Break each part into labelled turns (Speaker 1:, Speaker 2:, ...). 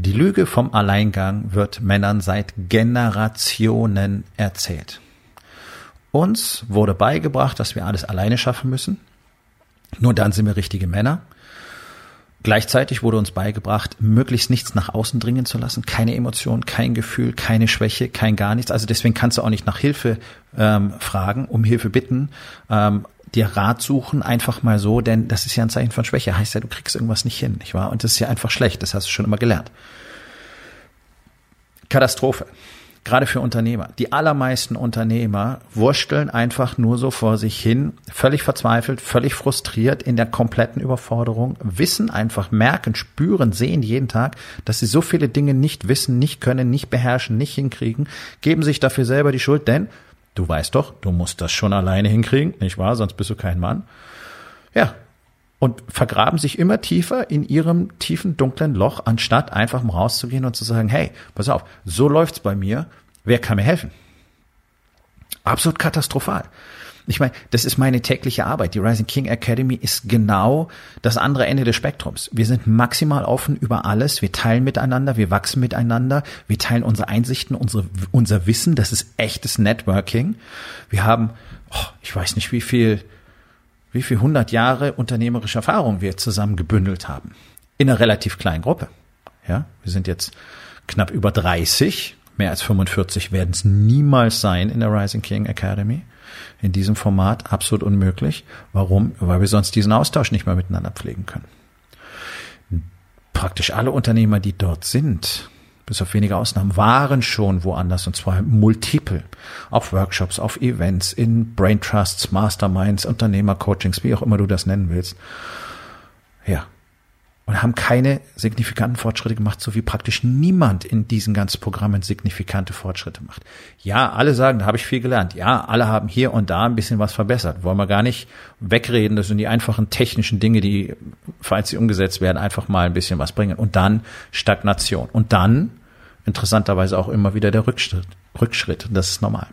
Speaker 1: Die Lüge vom Alleingang wird Männern seit Generationen erzählt. Uns wurde beigebracht, dass wir alles alleine schaffen müssen. Nur dann sind wir richtige Männer. Gleichzeitig wurde uns beigebracht, möglichst nichts nach außen dringen zu lassen, keine Emotion, kein Gefühl, keine Schwäche, kein gar nichts. Also deswegen kannst du auch nicht nach Hilfe ähm, fragen, um Hilfe bitten, ähm, dir Rat suchen, einfach mal so, denn das ist ja ein Zeichen von Schwäche. Heißt ja, du kriegst irgendwas nicht hin, nicht wahr? Und das ist ja einfach schlecht. Das hast du schon immer gelernt. Katastrophe gerade für Unternehmer. Die allermeisten Unternehmer wursteln einfach nur so vor sich hin, völlig verzweifelt, völlig frustriert in der kompletten Überforderung, wissen einfach, merken, spüren, sehen jeden Tag, dass sie so viele Dinge nicht wissen, nicht können, nicht beherrschen, nicht hinkriegen, geben sich dafür selber die Schuld, denn du weißt doch, du musst das schon alleine hinkriegen, nicht wahr? Sonst bist du kein Mann. Ja, und vergraben sich immer tiefer in ihrem tiefen, dunklen Loch, anstatt einfach mal rauszugehen und zu sagen, hey, pass auf, so läuft's bei mir, wer kann mir helfen? Absolut katastrophal. Ich meine, das ist meine tägliche Arbeit. Die Rising King Academy ist genau das andere Ende des Spektrums. Wir sind maximal offen über alles. Wir teilen miteinander, wir wachsen miteinander, wir teilen unsere Einsichten, unsere, unser Wissen. Das ist echtes Networking. Wir haben, oh, ich weiß nicht, wie viel, wie viel hundert Jahre unternehmerische Erfahrung wir zusammen gebündelt haben. In einer relativ kleinen Gruppe. Ja, wir sind jetzt knapp über 30. Mehr als 45 werden es niemals sein in der Rising King Academy. In diesem Format absolut unmöglich. Warum? Weil wir sonst diesen Austausch nicht mehr miteinander pflegen können. Praktisch alle Unternehmer, die dort sind, bis auf wenige Ausnahmen, waren schon woanders und zwar multiple. Auf Workshops, auf Events, in Brain Trusts, Masterminds, Unternehmercoachings, wie auch immer du das nennen willst. Ja. Und haben keine signifikanten Fortschritte gemacht, so wie praktisch niemand in diesen ganzen Programmen signifikante Fortschritte macht. Ja, alle sagen, da habe ich viel gelernt. Ja, alle haben hier und da ein bisschen was verbessert. Wollen wir gar nicht wegreden. Das sind die einfachen technischen Dinge, die, falls sie umgesetzt werden, einfach mal ein bisschen was bringen. Und dann Stagnation. Und dann interessanterweise auch immer wieder der Rückschritt. Rückschritt. Das ist normal.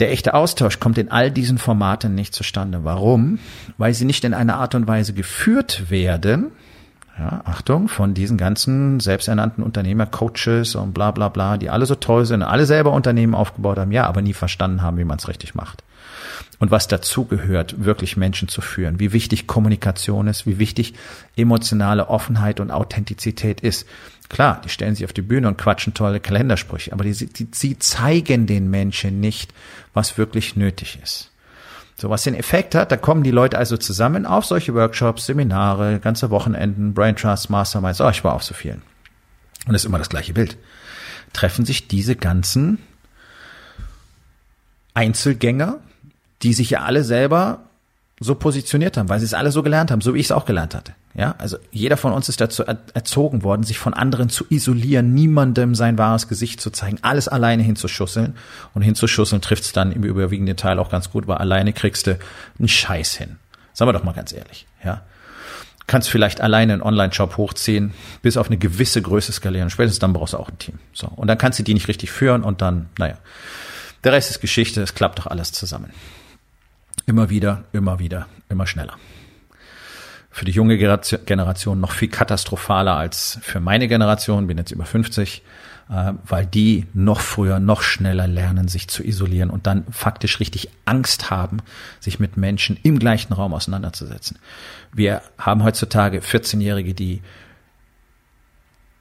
Speaker 1: Der echte Austausch kommt in all diesen Formaten nicht zustande. Warum? Weil sie nicht in einer Art und Weise geführt werden, ja, Achtung, von diesen ganzen selbsternannten Unternehmer, Coaches und bla bla bla, die alle so toll sind, alle selber Unternehmen aufgebaut haben, ja, aber nie verstanden haben, wie man es richtig macht und was dazugehört, wirklich Menschen zu führen, wie wichtig Kommunikation ist, wie wichtig emotionale Offenheit und Authentizität ist. Klar, die stellen sich auf die Bühne und quatschen tolle Kalendersprüche, aber die, die, sie zeigen den Menschen nicht, was wirklich nötig ist. So, was den Effekt hat, da kommen die Leute also zusammen auf solche Workshops, Seminare, ganze Wochenenden, Brain Trust, Masterminds, oh, ich war auf so vielen. Und es ist immer das gleiche Bild. Treffen sich diese ganzen Einzelgänger, die sich ja alle selber so positioniert haben, weil sie es alle so gelernt haben, so wie ich es auch gelernt hatte. Ja, also jeder von uns ist dazu erzogen worden, sich von anderen zu isolieren, niemandem sein wahres Gesicht zu zeigen, alles alleine hinzuschusseln. Und hinzuschusseln trifft es dann im überwiegenden Teil auch ganz gut, weil alleine kriegst du einen Scheiß hin. Sagen wir doch mal ganz ehrlich, ja. Kannst vielleicht alleine einen Online-Shop hochziehen, bis auf eine gewisse Größe skalieren. Spätestens dann brauchst du auch ein Team. So. Und dann kannst du die nicht richtig führen und dann, naja. Der Rest ist Geschichte, es klappt doch alles zusammen. Immer wieder, immer wieder, immer schneller. Für die junge Generation noch viel katastrophaler als für meine Generation, bin jetzt über 50, äh, weil die noch früher, noch schneller lernen, sich zu isolieren und dann faktisch richtig Angst haben, sich mit Menschen im gleichen Raum auseinanderzusetzen. Wir haben heutzutage 14-Jährige, die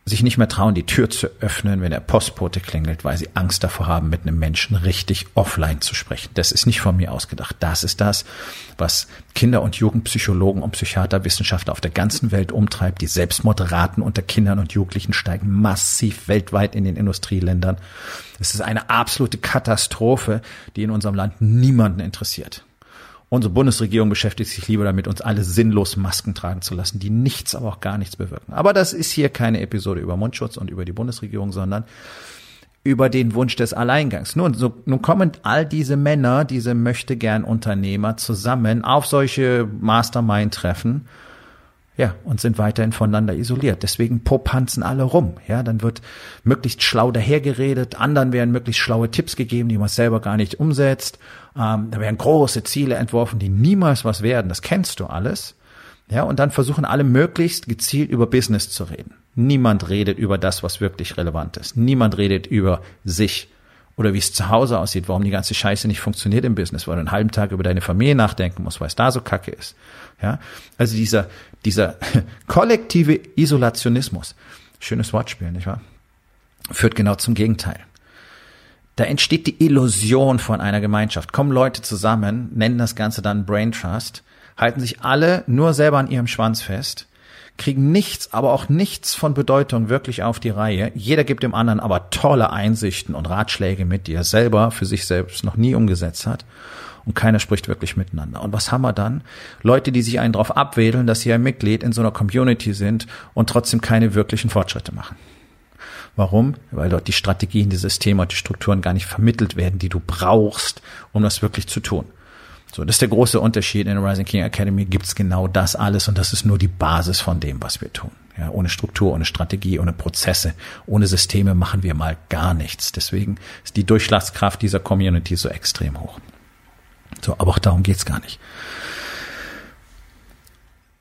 Speaker 1: sich nicht mehr trauen, die Tür zu öffnen, wenn der Postbote klingelt, weil sie Angst davor haben, mit einem Menschen richtig offline zu sprechen. Das ist nicht von mir ausgedacht. Das ist das, was Kinder- und Jugendpsychologen und Psychiater, Wissenschaftler auf der ganzen Welt umtreibt. Die Selbstmordraten unter Kindern und Jugendlichen steigen massiv weltweit in den Industrieländern. Es ist eine absolute Katastrophe, die in unserem Land niemanden interessiert. Unsere Bundesregierung beschäftigt sich lieber damit, uns alle sinnlos Masken tragen zu lassen, die nichts, aber auch gar nichts bewirken. Aber das ist hier keine Episode über Mundschutz und über die Bundesregierung, sondern über den Wunsch des Alleingangs. Nun, so, nun kommen all diese Männer, diese möchte gern Unternehmer zusammen auf solche Mastermind-Treffen ja, und sind weiterhin voneinander isoliert. Deswegen popanzen alle rum. Ja, dann wird möglichst schlau dahergeredet, anderen werden möglichst schlaue Tipps gegeben, die man selber gar nicht umsetzt. Ähm, da werden große Ziele entworfen, die niemals was werden. Das kennst du alles. Ja, und dann versuchen alle möglichst gezielt über Business zu reden. Niemand redet über das, was wirklich relevant ist. Niemand redet über sich oder wie es zu Hause aussieht, warum die ganze Scheiße nicht funktioniert im Business, weil du einen halben Tag über deine Familie nachdenken musst, weil es da so kacke ist. Ja, also dieser, dieser kollektive Isolationismus, schönes Wortspiel, nicht wahr? Führt genau zum Gegenteil. Da entsteht die Illusion von einer Gemeinschaft. Kommen Leute zusammen, nennen das Ganze dann Brain Trust, halten sich alle nur selber an ihrem Schwanz fest, kriegen nichts, aber auch nichts von Bedeutung wirklich auf die Reihe. Jeder gibt dem anderen aber tolle Einsichten und Ratschläge mit, die er selber für sich selbst noch nie umgesetzt hat und keiner spricht wirklich miteinander. Und was haben wir dann? Leute, die sich einen darauf abwedeln, dass sie ein Mitglied in so einer Community sind und trotzdem keine wirklichen Fortschritte machen. Warum? Weil dort die Strategien, die Systeme und die Strukturen gar nicht vermittelt werden, die du brauchst, um das wirklich zu tun. So, das ist der große Unterschied. In der Rising King Academy gibt's genau das alles und das ist nur die Basis von dem, was wir tun. Ja, ohne Struktur, ohne Strategie, ohne Prozesse, ohne Systeme machen wir mal gar nichts. Deswegen ist die Durchschlagskraft dieser Community so extrem hoch. So, aber auch darum geht's gar nicht.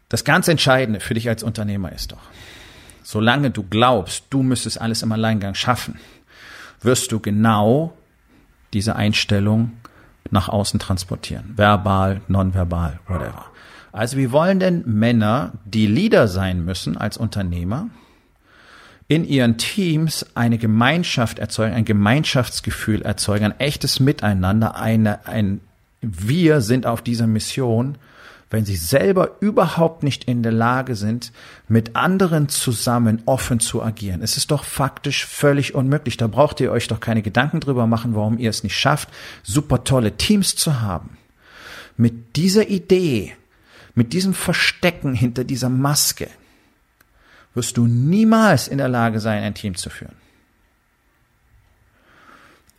Speaker 1: Das ganz Entscheidende für dich als Unternehmer ist doch, solange du glaubst, du müsstest alles im Alleingang schaffen, wirst du genau diese Einstellung nach außen transportieren. Verbal, nonverbal, whatever. Also wie wollen denn Männer, die Leader sein müssen als Unternehmer, in ihren Teams eine Gemeinschaft erzeugen, ein Gemeinschaftsgefühl erzeugen, ein echtes Miteinander, eine, ein wir sind auf dieser Mission, wenn sie selber überhaupt nicht in der Lage sind, mit anderen zusammen offen zu agieren. Es ist doch faktisch völlig unmöglich. Da braucht ihr euch doch keine Gedanken drüber machen, warum ihr es nicht schafft, super tolle Teams zu haben. Mit dieser Idee, mit diesem Verstecken hinter dieser Maske, wirst du niemals in der Lage sein, ein Team zu führen.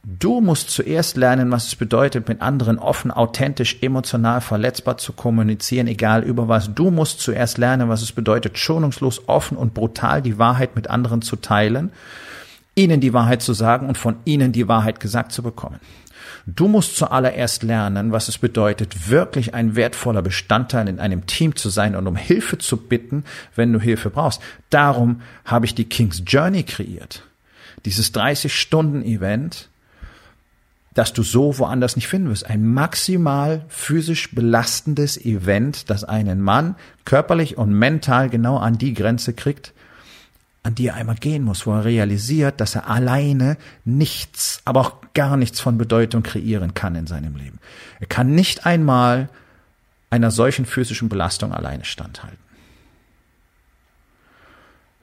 Speaker 1: Du musst zuerst lernen, was es bedeutet, mit anderen offen, authentisch, emotional, verletzbar zu kommunizieren, egal über was. Du musst zuerst lernen, was es bedeutet, schonungslos, offen und brutal die Wahrheit mit anderen zu teilen, ihnen die Wahrheit zu sagen und von ihnen die Wahrheit gesagt zu bekommen. Du musst zuallererst lernen, was es bedeutet, wirklich ein wertvoller Bestandteil in einem Team zu sein und um Hilfe zu bitten, wenn du Hilfe brauchst. Darum habe ich die King's Journey kreiert. Dieses 30-Stunden-Event, dass du so woanders nicht finden wirst. Ein maximal physisch belastendes Event, das einen Mann körperlich und mental genau an die Grenze kriegt, an die er einmal gehen muss, wo er realisiert, dass er alleine nichts, aber auch gar nichts von Bedeutung kreieren kann in seinem Leben. Er kann nicht einmal einer solchen physischen Belastung alleine standhalten.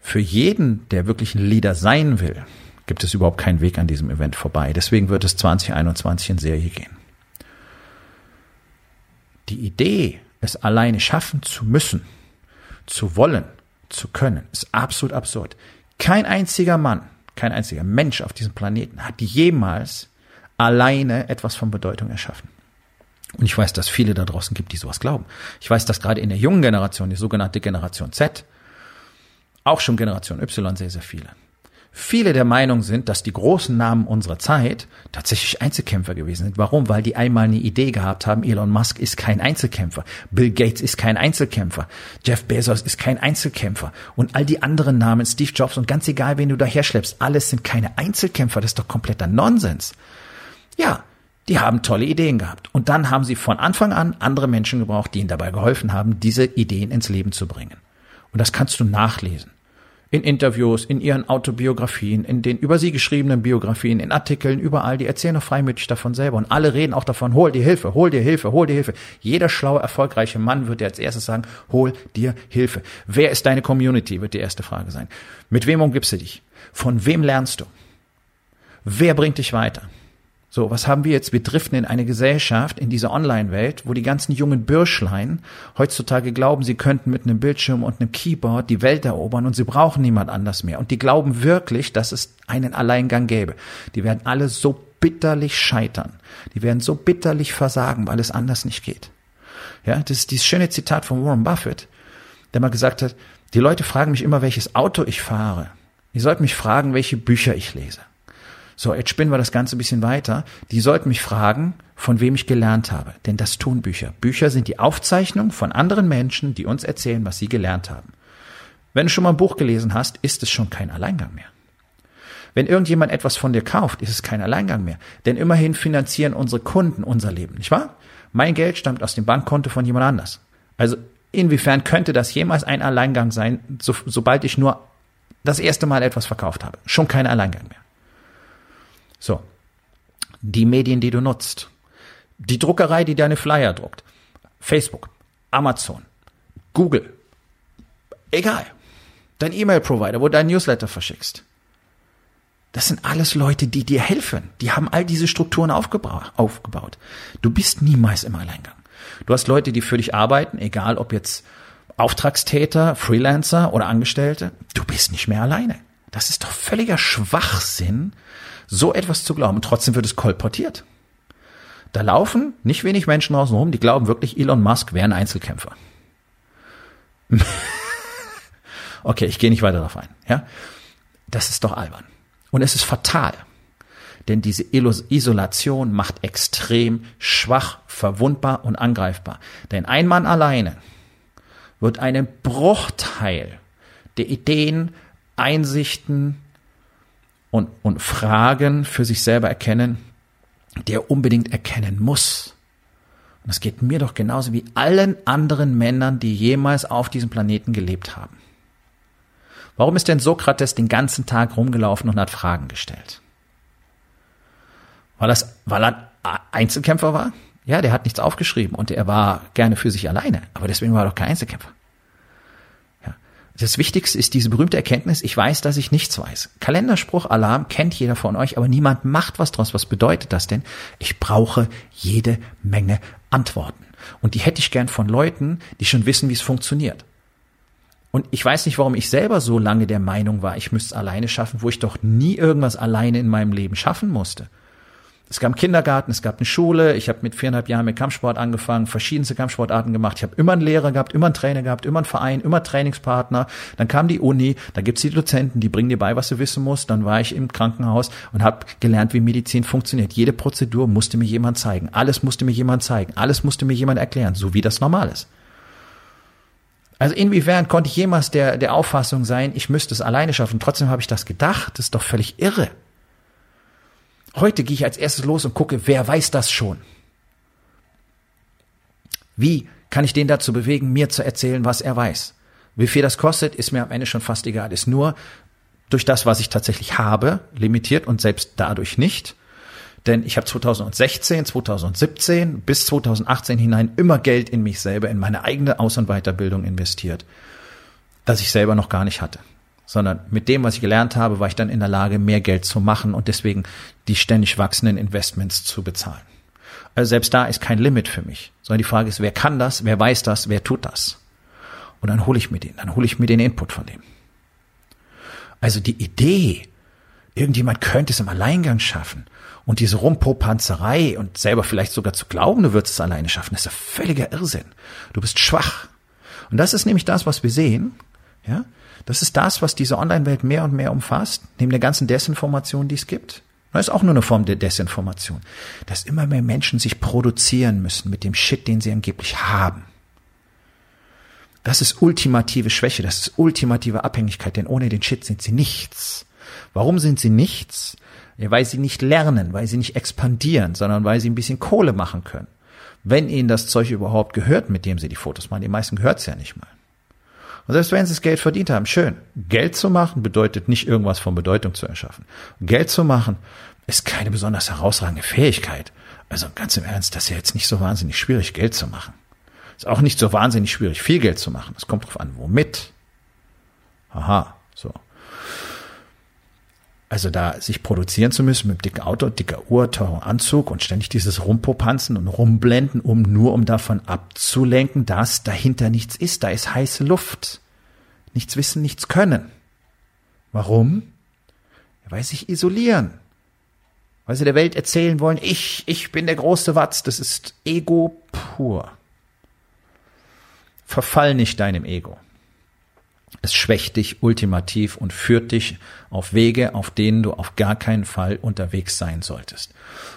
Speaker 1: Für jeden, der wirklich ein Leader sein will, gibt es überhaupt keinen Weg an diesem Event vorbei. Deswegen wird es 2021 in Serie gehen. Die Idee, es alleine schaffen zu müssen, zu wollen, zu können, ist absolut absurd. Kein einziger Mann, kein einziger Mensch auf diesem Planeten hat jemals alleine etwas von Bedeutung erschaffen. Und ich weiß, dass viele da draußen gibt, die sowas glauben. Ich weiß, dass gerade in der jungen Generation, die sogenannte Generation Z, auch schon Generation Y sehr, sehr viele, viele der Meinung sind, dass die großen Namen unserer Zeit tatsächlich Einzelkämpfer gewesen sind. Warum? Weil die einmal eine Idee gehabt haben, Elon Musk ist kein Einzelkämpfer, Bill Gates ist kein Einzelkämpfer, Jeff Bezos ist kein Einzelkämpfer und all die anderen Namen, Steve Jobs und ganz egal, wen du daher schleppst, alles sind keine Einzelkämpfer, das ist doch kompletter Nonsens. Ja, die haben tolle Ideen gehabt. Und dann haben sie von Anfang an andere Menschen gebraucht, die ihnen dabei geholfen haben, diese Ideen ins Leben zu bringen. Und das kannst du nachlesen in Interviews, in ihren Autobiografien, in den über sie geschriebenen Biografien, in Artikeln, überall, die erzählen doch freimütig davon selber. Und alle reden auch davon, hol dir Hilfe, hol dir Hilfe, hol dir Hilfe. Jeder schlaue, erfolgreiche Mann wird dir als erstes sagen, hol dir Hilfe. Wer ist deine Community, wird die erste Frage sein. Mit wem umgibst du dich? Von wem lernst du? Wer bringt dich weiter? So, was haben wir jetzt? Wir driften in eine Gesellschaft, in diese Online-Welt, wo die ganzen jungen Bürschlein heutzutage glauben, sie könnten mit einem Bildschirm und einem Keyboard die Welt erobern und sie brauchen niemand anders mehr. Und die glauben wirklich, dass es einen Alleingang gäbe. Die werden alle so bitterlich scheitern. Die werden so bitterlich versagen, weil es anders nicht geht. Ja, das ist dieses schöne Zitat von Warren Buffett, der mal gesagt hat, die Leute fragen mich immer, welches Auto ich fahre. Ihr sollt mich fragen, welche Bücher ich lese. So, jetzt spinnen wir das Ganze ein bisschen weiter. Die sollten mich fragen, von wem ich gelernt habe. Denn das tun Bücher. Bücher sind die Aufzeichnung von anderen Menschen, die uns erzählen, was sie gelernt haben. Wenn du schon mal ein Buch gelesen hast, ist es schon kein Alleingang mehr. Wenn irgendjemand etwas von dir kauft, ist es kein Alleingang mehr. Denn immerhin finanzieren unsere Kunden unser Leben, nicht wahr? Mein Geld stammt aus dem Bankkonto von jemand anders. Also inwiefern könnte das jemals ein Alleingang sein, so, sobald ich nur das erste Mal etwas verkauft habe? Schon kein Alleingang mehr. So. Die Medien, die du nutzt. Die Druckerei, die deine Flyer druckt. Facebook, Amazon, Google. Egal. Dein E-Mail-Provider, wo du dein Newsletter verschickst. Das sind alles Leute, die dir helfen. Die haben all diese Strukturen aufgebaut. Du bist niemals im Alleingang. Du hast Leute, die für dich arbeiten, egal ob jetzt Auftragstäter, Freelancer oder Angestellte. Du bist nicht mehr alleine. Das ist doch völliger Schwachsinn, so etwas zu glauben. Und trotzdem wird es kolportiert. Da laufen nicht wenig Menschen draußen rum, die glauben wirklich, Elon Musk wäre ein Einzelkämpfer. okay, ich gehe nicht weiter darauf ein. Ja, das ist doch albern und es ist fatal, denn diese Isolation macht extrem schwach, verwundbar und angreifbar. Denn ein Mann alleine wird einen Bruchteil der Ideen, Einsichten, und, und Fragen für sich selber erkennen, die er unbedingt erkennen muss. Und das geht mir doch genauso wie allen anderen Männern, die jemals auf diesem Planeten gelebt haben. Warum ist denn Sokrates den ganzen Tag rumgelaufen und hat Fragen gestellt? War das, weil er Einzelkämpfer war? Ja, der hat nichts aufgeschrieben und er war gerne für sich alleine, aber deswegen war er doch kein Einzelkämpfer. Das Wichtigste ist diese berühmte Erkenntnis, ich weiß, dass ich nichts weiß. Kalenderspruch, Alarm kennt jeder von euch, aber niemand macht was draus. Was bedeutet das denn? Ich brauche jede Menge Antworten. Und die hätte ich gern von Leuten, die schon wissen, wie es funktioniert. Und ich weiß nicht, warum ich selber so lange der Meinung war, ich müsste es alleine schaffen, wo ich doch nie irgendwas alleine in meinem Leben schaffen musste. Es gab einen Kindergarten, es gab eine Schule. Ich habe mit viereinhalb Jahren mit Kampfsport angefangen, verschiedenste Kampfsportarten gemacht. Ich habe immer einen Lehrer gehabt, immer einen Trainer gehabt, immer einen Verein, immer Trainingspartner. Dann kam die Uni, da gibt's die Dozenten, die bringen dir bei, was du wissen musst. Dann war ich im Krankenhaus und habe gelernt, wie Medizin funktioniert. Jede Prozedur musste mir jemand zeigen. Alles musste mir jemand zeigen. Alles musste mir jemand erklären, so wie das normal ist. Also inwiefern konnte ich jemals der, der Auffassung sein, ich müsste es alleine schaffen? Trotzdem habe ich das gedacht. Das ist doch völlig irre. Heute gehe ich als erstes los und gucke, wer weiß das schon? Wie kann ich den dazu bewegen, mir zu erzählen, was er weiß? Wie viel das kostet, ist mir am Ende schon fast egal. Ist nur durch das, was ich tatsächlich habe, limitiert und selbst dadurch nicht. Denn ich habe 2016, 2017 bis 2018 hinein immer Geld in mich selber, in meine eigene Aus- und Weiterbildung investiert, das ich selber noch gar nicht hatte sondern mit dem, was ich gelernt habe, war ich dann in der Lage, mehr Geld zu machen und deswegen die ständig wachsenden Investments zu bezahlen. Also selbst da ist kein Limit für mich, sondern die Frage ist, wer kann das, wer weiß das, wer tut das? Und dann hole ich mir den, dann hole ich mir den Input von dem. Also die Idee, irgendjemand könnte es im Alleingang schaffen und diese Rumpopanzerei und selber vielleicht sogar zu glauben, du würdest es alleine schaffen, ist ja völliger Irrsinn. Du bist schwach. Und das ist nämlich das, was wir sehen, ja, das ist das, was diese Online-Welt mehr und mehr umfasst, neben der ganzen Desinformation, die es gibt. Das ist auch nur eine Form der Desinformation. Dass immer mehr Menschen sich produzieren müssen mit dem Shit, den sie angeblich haben. Das ist ultimative Schwäche, das ist ultimative Abhängigkeit, denn ohne den Shit sind sie nichts. Warum sind sie nichts? Ja, weil sie nicht lernen, weil sie nicht expandieren, sondern weil sie ein bisschen Kohle machen können. Wenn ihnen das Zeug überhaupt gehört, mit dem sie die Fotos machen, die meisten gehört es ja nicht mal. Und selbst wenn sie das Geld verdient haben, schön. Geld zu machen bedeutet nicht irgendwas von Bedeutung zu erschaffen. Geld zu machen ist keine besonders herausragende Fähigkeit. Also ganz im Ernst, das ist ja jetzt nicht so wahnsinnig schwierig, Geld zu machen. Ist auch nicht so wahnsinnig schwierig, viel Geld zu machen. Es kommt drauf an, womit. Aha, so. Also da sich produzieren zu müssen mit dicker Auto, dicker Uhr, teurem Anzug und ständig dieses Rumpopanzen und Rumblenden, um nur um davon abzulenken, dass dahinter nichts ist. Da ist heiße Luft. Nichts wissen, nichts können. Warum? Weil sie sich isolieren. Weil sie der Welt erzählen wollen, ich, ich bin der große Watz. Das ist Ego pur. Verfall nicht deinem Ego. Es schwächt dich ultimativ und führt dich auf Wege, auf denen du auf gar keinen Fall unterwegs sein solltest.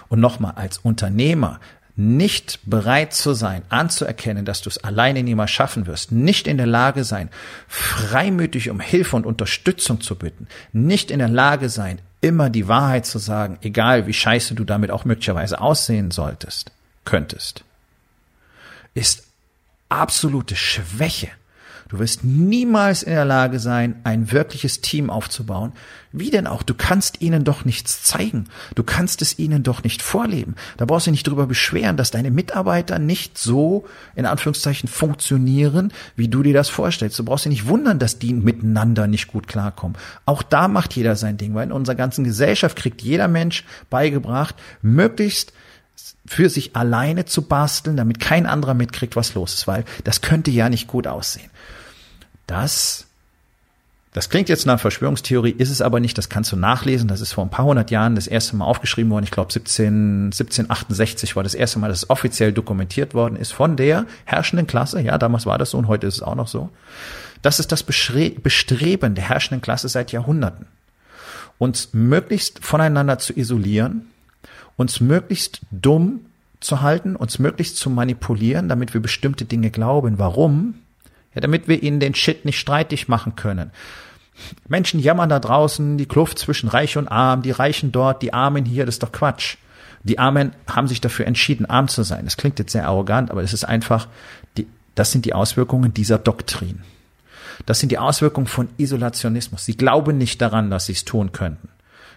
Speaker 1: Und nochmal, als Unternehmer nicht bereit zu sein, anzuerkennen, dass du es alleine niemals schaffen wirst, nicht in der Lage sein, freimütig um Hilfe und Unterstützung zu bitten, nicht in der Lage sein, immer die Wahrheit zu sagen, egal wie scheiße du damit auch möglicherweise aussehen solltest, könntest, ist absolute Schwäche. Du wirst niemals in der Lage sein, ein wirkliches Team aufzubauen. Wie denn auch? Du kannst ihnen doch nichts zeigen. Du kannst es ihnen doch nicht vorleben. Da brauchst du nicht drüber beschweren, dass deine Mitarbeiter nicht so, in Anführungszeichen, funktionieren, wie du dir das vorstellst. Du brauchst dich nicht wundern, dass die miteinander nicht gut klarkommen. Auch da macht jeder sein Ding, weil in unserer ganzen Gesellschaft kriegt jeder Mensch beigebracht, möglichst für sich alleine zu basteln, damit kein anderer mitkriegt, was los ist, weil das könnte ja nicht gut aussehen. Das, das klingt jetzt nach Verschwörungstheorie, ist es aber nicht, das kannst du nachlesen, das ist vor ein paar hundert Jahren das erste Mal aufgeschrieben worden, ich glaube 17, 1768 war das erste Mal, dass es offiziell dokumentiert worden ist von der herrschenden Klasse, ja, damals war das so und heute ist es auch noch so. Das ist das Bestreben der herrschenden Klasse seit Jahrhunderten. Uns möglichst voneinander zu isolieren, uns möglichst dumm zu halten, uns möglichst zu manipulieren, damit wir bestimmte Dinge glauben. Warum? Ja, damit wir ihnen den Shit nicht streitig machen können. Menschen jammern da draußen, die Kluft zwischen Reich und Arm, die Reichen dort, die Armen hier, das ist doch Quatsch. Die Armen haben sich dafür entschieden, arm zu sein. Das klingt jetzt sehr arrogant, aber es ist einfach, die, das sind die Auswirkungen dieser Doktrin. Das sind die Auswirkungen von Isolationismus. Sie glauben nicht daran, dass sie es tun könnten.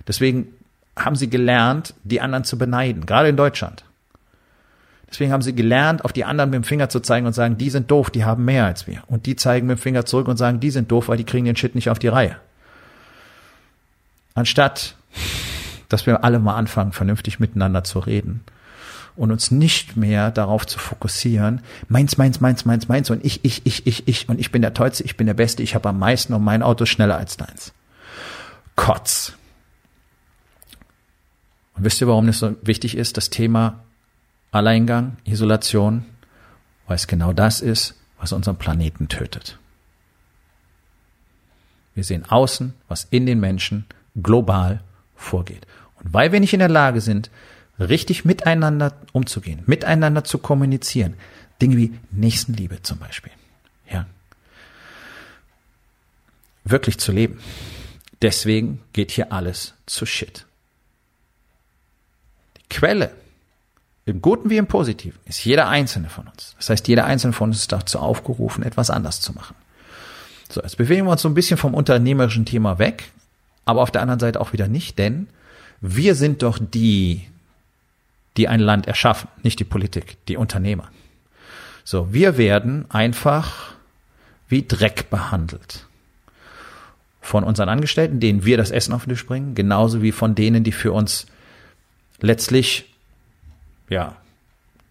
Speaker 1: Deswegen haben sie gelernt, die anderen zu beneiden, gerade in Deutschland. Deswegen haben sie gelernt, auf die anderen mit dem Finger zu zeigen und sagen, die sind doof, die haben mehr als wir. Und die zeigen mit dem Finger zurück und sagen, die sind doof, weil die kriegen den Shit nicht auf die Reihe. Anstatt, dass wir alle mal anfangen, vernünftig miteinander zu reden und uns nicht mehr darauf zu fokussieren, meins, meins, meins, meins, meins und ich, ich, ich, ich, ich und ich bin der Tollste, ich bin der Beste, ich habe am meisten und mein Auto ist schneller als deins. Kotz. Und wisst ihr, warum das so wichtig ist, das Thema Alleingang, Isolation? Weil es genau das ist, was unseren Planeten tötet. Wir sehen außen, was in den Menschen global vorgeht. Und weil wir nicht in der Lage sind, richtig miteinander umzugehen, miteinander zu kommunizieren, Dinge wie Nächstenliebe zum Beispiel, ja, wirklich zu leben. Deswegen geht hier alles zu Shit. Quelle, im Guten wie im Positiven, ist jeder einzelne von uns. Das heißt, jeder einzelne von uns ist dazu aufgerufen, etwas anders zu machen. So, jetzt bewegen wir uns so ein bisschen vom unternehmerischen Thema weg, aber auf der anderen Seite auch wieder nicht, denn wir sind doch die, die ein Land erschaffen, nicht die Politik, die Unternehmer. So, wir werden einfach wie Dreck behandelt. Von unseren Angestellten, denen wir das Essen auf den Tisch bringen, genauso wie von denen, die für uns letztlich, ja,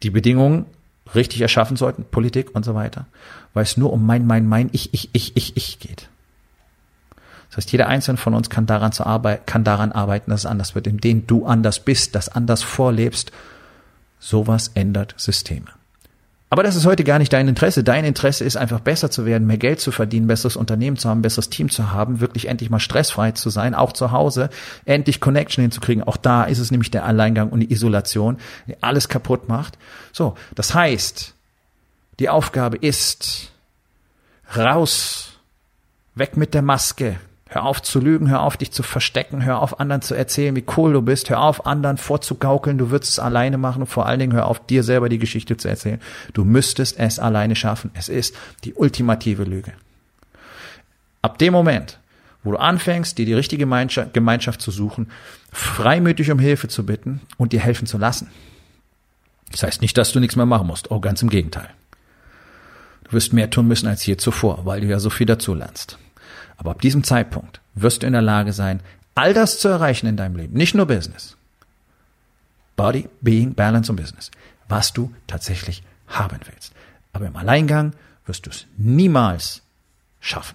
Speaker 1: die Bedingungen richtig erschaffen sollten, Politik und so weiter, weil es nur um mein, mein, mein, ich, ich, ich, ich, ich geht. Das heißt, jeder Einzelne von uns kann daran, zu arbeiten, kann daran arbeiten, dass es anders wird, indem du anders bist, das anders vorlebst. Sowas ändert Systeme. Aber das ist heute gar nicht dein Interesse. Dein Interesse ist einfach besser zu werden, mehr Geld zu verdienen, besseres Unternehmen zu haben, besseres Team zu haben, wirklich endlich mal stressfrei zu sein, auch zu Hause, endlich Connection hinzukriegen. Auch da ist es nämlich der Alleingang und die Isolation, die alles kaputt macht. So, das heißt, die Aufgabe ist raus, weg mit der Maske, Hör auf zu lügen, hör auf dich zu verstecken, hör auf anderen zu erzählen, wie cool du bist, hör auf anderen vorzugaukeln, du würdest es alleine machen und vor allen Dingen hör auf dir selber die Geschichte zu erzählen. Du müsstest es alleine schaffen. Es ist die ultimative Lüge. Ab dem Moment, wo du anfängst, dir die richtige Gemeinschaft zu suchen, freimütig um Hilfe zu bitten und dir helfen zu lassen. Das heißt nicht, dass du nichts mehr machen musst. Oh, ganz im Gegenteil. Du wirst mehr tun müssen als je zuvor, weil du ja so viel dazu lernst. Aber ab diesem Zeitpunkt wirst du in der Lage sein, all das zu erreichen in deinem Leben, nicht nur Business. Body, Being, Balance und Business, was du tatsächlich haben willst. Aber im Alleingang wirst du es niemals schaffen.